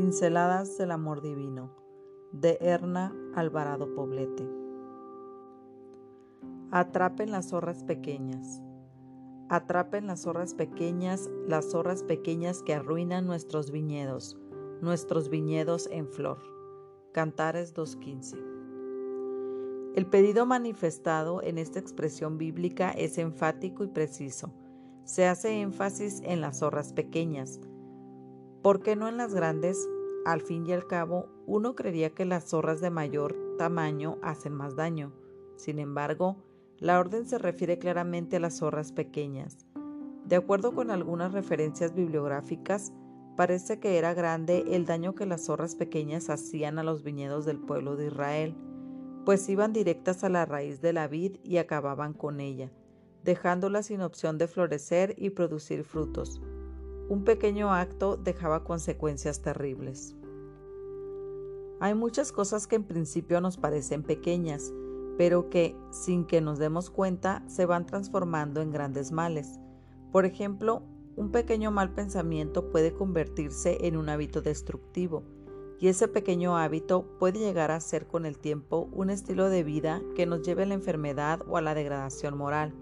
Pinceladas del Amor Divino de Erna Alvarado Poblete. Atrapen las zorras pequeñas. Atrapen las zorras pequeñas, las zorras pequeñas que arruinan nuestros viñedos, nuestros viñedos en flor. Cantares 2.15. El pedido manifestado en esta expresión bíblica es enfático y preciso. Se hace énfasis en las zorras pequeñas, ¿Por qué no en las grandes? Al fin y al cabo, uno creería que las zorras de mayor tamaño hacen más daño. Sin embargo, la orden se refiere claramente a las zorras pequeñas. De acuerdo con algunas referencias bibliográficas, parece que era grande el daño que las zorras pequeñas hacían a los viñedos del pueblo de Israel, pues iban directas a la raíz de la vid y acababan con ella, dejándola sin opción de florecer y producir frutos un pequeño acto dejaba consecuencias terribles. Hay muchas cosas que en principio nos parecen pequeñas, pero que, sin que nos demos cuenta, se van transformando en grandes males. Por ejemplo, un pequeño mal pensamiento puede convertirse en un hábito destructivo, y ese pequeño hábito puede llegar a ser con el tiempo un estilo de vida que nos lleve a la enfermedad o a la degradación moral.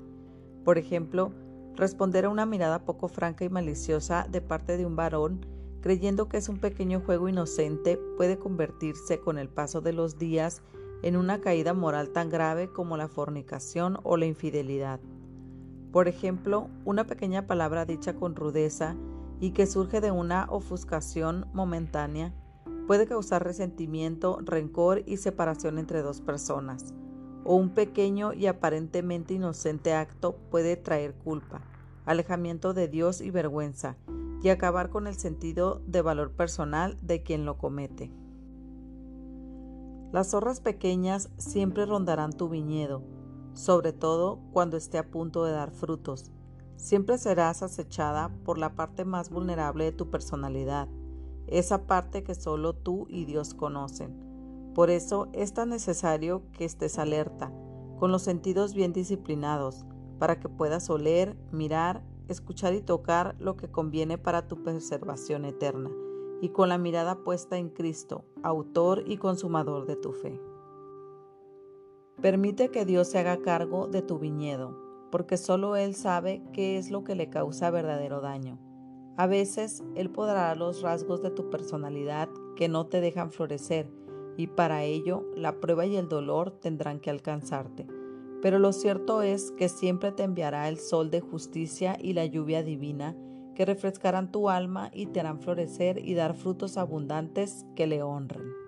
Por ejemplo, responder a una mirada poco franca y maliciosa de parte de un varón, creyendo que es un pequeño juego inocente, puede convertirse con el paso de los días en una caída moral tan grave como la fornicación o la infidelidad. Por ejemplo, una pequeña palabra dicha con rudeza y que surge de una ofuscación momentánea puede causar resentimiento, rencor y separación entre dos personas o un pequeño y aparentemente inocente acto puede traer culpa, alejamiento de Dios y vergüenza, y acabar con el sentido de valor personal de quien lo comete. Las zorras pequeñas siempre rondarán tu viñedo, sobre todo cuando esté a punto de dar frutos. Siempre serás acechada por la parte más vulnerable de tu personalidad, esa parte que solo tú y Dios conocen por eso es tan necesario que estés alerta, con los sentidos bien disciplinados, para que puedas oler, mirar, escuchar y tocar lo que conviene para tu preservación eterna, y con la mirada puesta en Cristo, autor y consumador de tu fe. Permite que Dios se haga cargo de tu viñedo, porque solo Él sabe qué es lo que le causa verdadero daño. A veces Él podrá los rasgos de tu personalidad que no te dejan florecer, y para ello la prueba y el dolor tendrán que alcanzarte. Pero lo cierto es que siempre te enviará el sol de justicia y la lluvia divina, que refrescarán tu alma y te harán florecer y dar frutos abundantes que le honren.